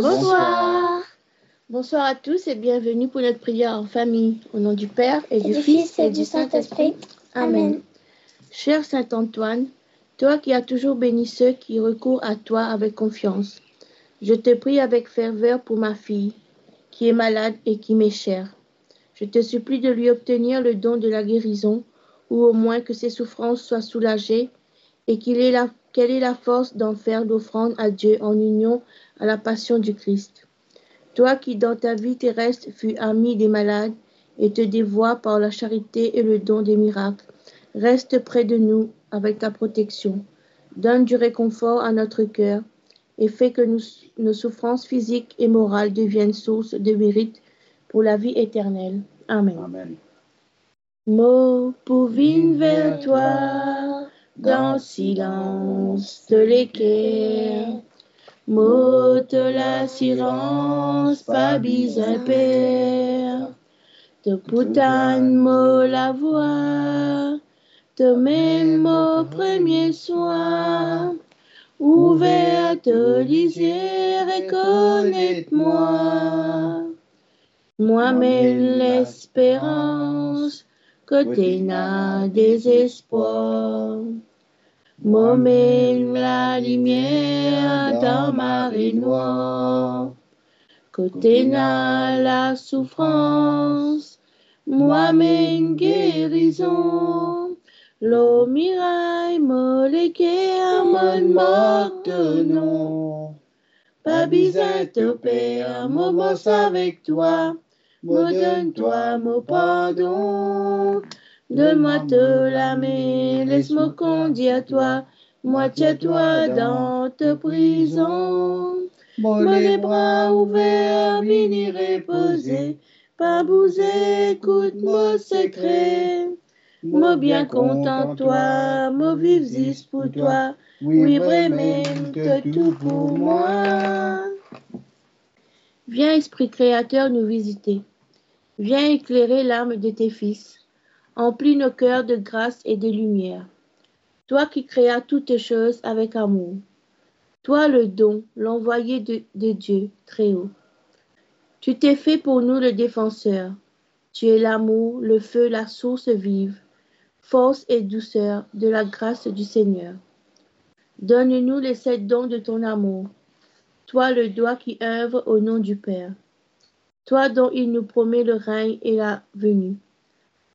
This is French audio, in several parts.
Bonsoir. Bonsoir à tous et bienvenue pour notre prière en famille. Au nom du Père et, Et du du Fils Fils et du Saint-Esprit. Amen. Cher Saint Antoine, toi qui as toujours béni ceux qui recourent à toi avec confiance, je te prie avec ferveur pour ma fille, qui est malade et qui m'est chère. Je te supplie de lui obtenir le don de la guérison, ou au moins que ses souffrances soient soulagées, et qu'il ait la- qu'elle ait la force d'en faire l'offrande à Dieu en union à la passion du Christ. Toi qui dans ta vie terrestre fus ami des malades et te dévoies par la charité et le don des miracles, reste près de nous avec ta protection. Donne du réconfort à notre cœur et fais que nous- nos souffrances physiques et morales deviennent source de mérite pour la vie éternelle. Amen. Amen. Mots pour vine vers toi, dans silence de l'équerre. Mot de l'assurance, pas besoin père. De poutane, mot la voix, de même mot premier soin. Ouverte lisière et connaître-moi. Moi-même l'espérance, côté n'a désespoir. Moi-même la lumière dans ma noire. Côté n'a la souffrance, moi-même guérison. L'eau miraille, à mon mort de nom. Pas besoin de père, boss avec toi. Me donne-toi mon pardon. De la main, laisse-moi conduire à toi. Moi, tiens-toi dans ta prison. Moi, les bras ouverts, venir reposer. Pas bouger, écoute mon secret. Moi, bien content, toi, moi, vive juste pour toi. Oui, vraiment, que tout pour moi. Viens, Esprit Créateur, nous visiter. Viens éclairer l'âme de tes fils. Emplis nos cœurs de grâce et de lumière. Toi qui créas toutes choses avec amour. Toi le don, l'envoyé de, Dieu très haut. Tu t'es fait pour nous le défenseur. Tu es l'amour, le feu, la source vive, force et douceur de la grâce du Seigneur. Donne-nous les sept dons de ton amour. Toi le doigt qui œuvre au nom du Père. Toi dont il nous promet le règne et la venue.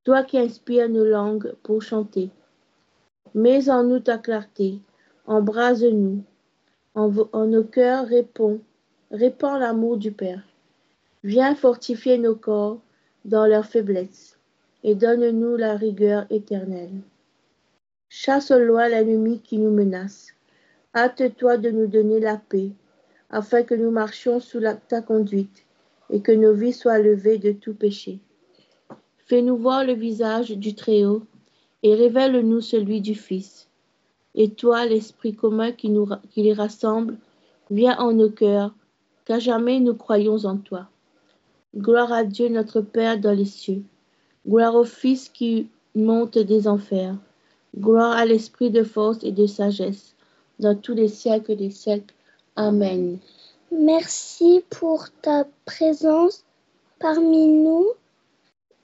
Toi qui inspires nos langues pour chanter. Mets en nous ta clarté, embrase-nous. En, nos cœurs réponds, répands l'amour du Père. Viens fortifier nos corps dans leur faiblesse et donne-nous la rigueur éternelle. Chasse loin l'ennemi qui nous menace. Hâte-toi de nous donner la paix, afin que nous marchions sous ta conduite et que nos vies soient levées de tout péché. Fais-nous voir le visage du Très-Haut et révèle-nous celui du Fils. Et toi, l'Esprit commun qui, nous, qui les rassemble, viens en nos cœurs, car jamais nous croyons en toi. Gloire à Dieu notre Père dans les cieux. Gloire au Fils qui monte des enfers. Gloire à l'Esprit de force et de sagesse, dans tous les siècles des siècles. Amen. Merci pour ta présence parmi nous.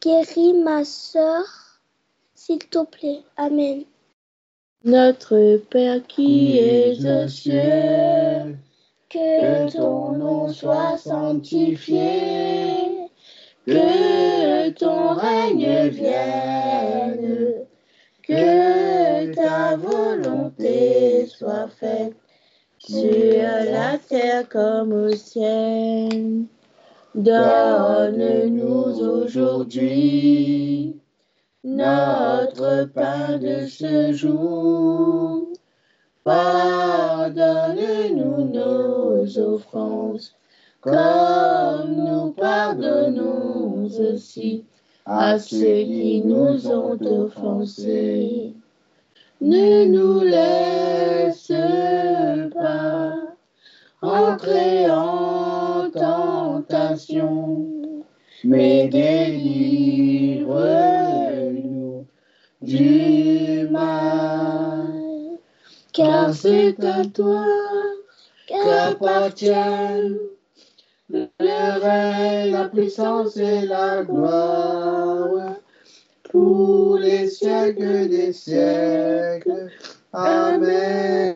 Guéris ma sœur, s'il te plaît. Amen. Notre Père qui es aux cieux, Que que ton nom soit sanctifié, que ton règne vienne, que ta volonté soit faite sur la terre comme au ciel. Donne-nous aujourd'hui notre pain de ce jour. Pardonne-nous nos offenses, comme nous pardonnons aussi à ceux qui nous ont offensés. Ne nous laisse pas entrer en mais délivre-nous du mal. Car c'est à toi qu'appartiennent le règne, la puissance et la gloire pour les siècles des siècles. Amen.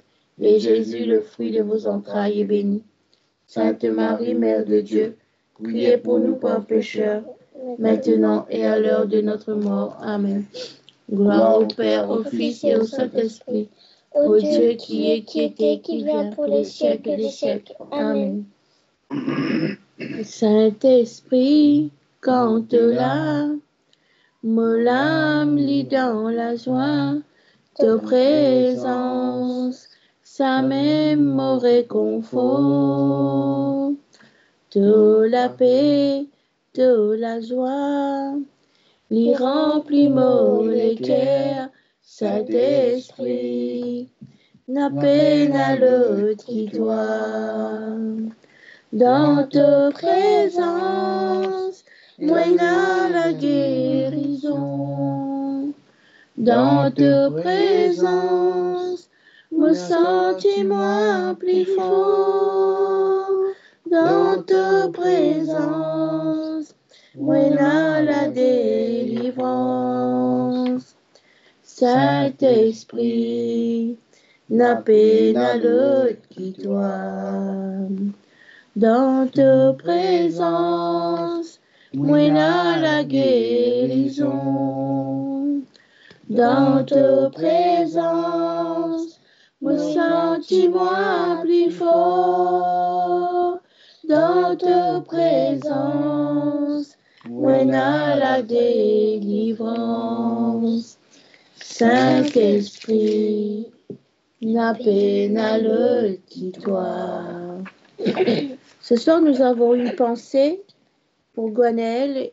et Jésus, le fruit de vos entrailles, est béni. Sainte Marie, Mère de Dieu, priez pour nous pauvres pécheurs, maintenant et à l'heure de notre mort. Amen. Gloire au Père, au Fils et au Saint-Esprit, au Dieu qui est, qui était, qui vient pour les siècles des siècles. Amen. Saint-Esprit, quand là, mon âme lit dans la joie de présence, ça même réconfort, de la paix, de la joie, l'y remplit mon cœur, Saint-Esprit, n'a peine à l'autre qui doit. Dans ta présence, moi la guérison. Dans ta présence, me sens-moi plus fort. Dans ta présence, moi la délivrance. Saint-Esprit, n'a peine à l'autre qui doit. Dans ta présence, moi la guérison. Dans ta présence, me sens-moi plus fort. Dans ta présence, moi la délivrance. Saint-Esprit, n'a peine à le toi. Ce soir, nous avons une pensée pour Guanaël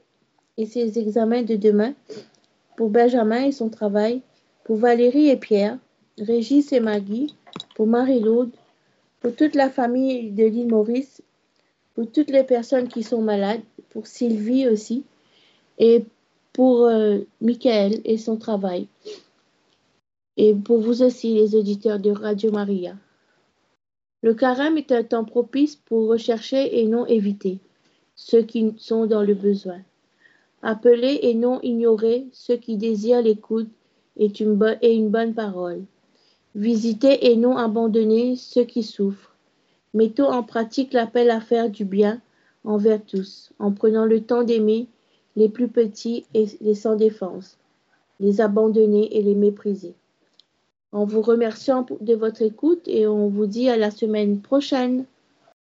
et ses examens de demain, pour Benjamin et son travail, pour Valérie et Pierre, Régis et Maggie, pour Marie-Laude, pour toute la famille de l'île Maurice, pour toutes les personnes qui sont malades, pour Sylvie aussi, et pour euh, Michael et son travail, et pour vous aussi, les auditeurs de Radio Maria. Le carême est un temps propice pour rechercher et non éviter ceux qui sont dans le besoin. Appeler et non ignorer ceux qui désirent l'écoute et une bonne parole. Visiter et non abandonner ceux qui souffrent. Mettons en pratique l'appel à faire du bien envers tous, en prenant le temps d'aimer les plus petits et les sans défense, les abandonner et les mépriser. En vous remerciant de votre écoute et on vous dit à la semaine prochaine.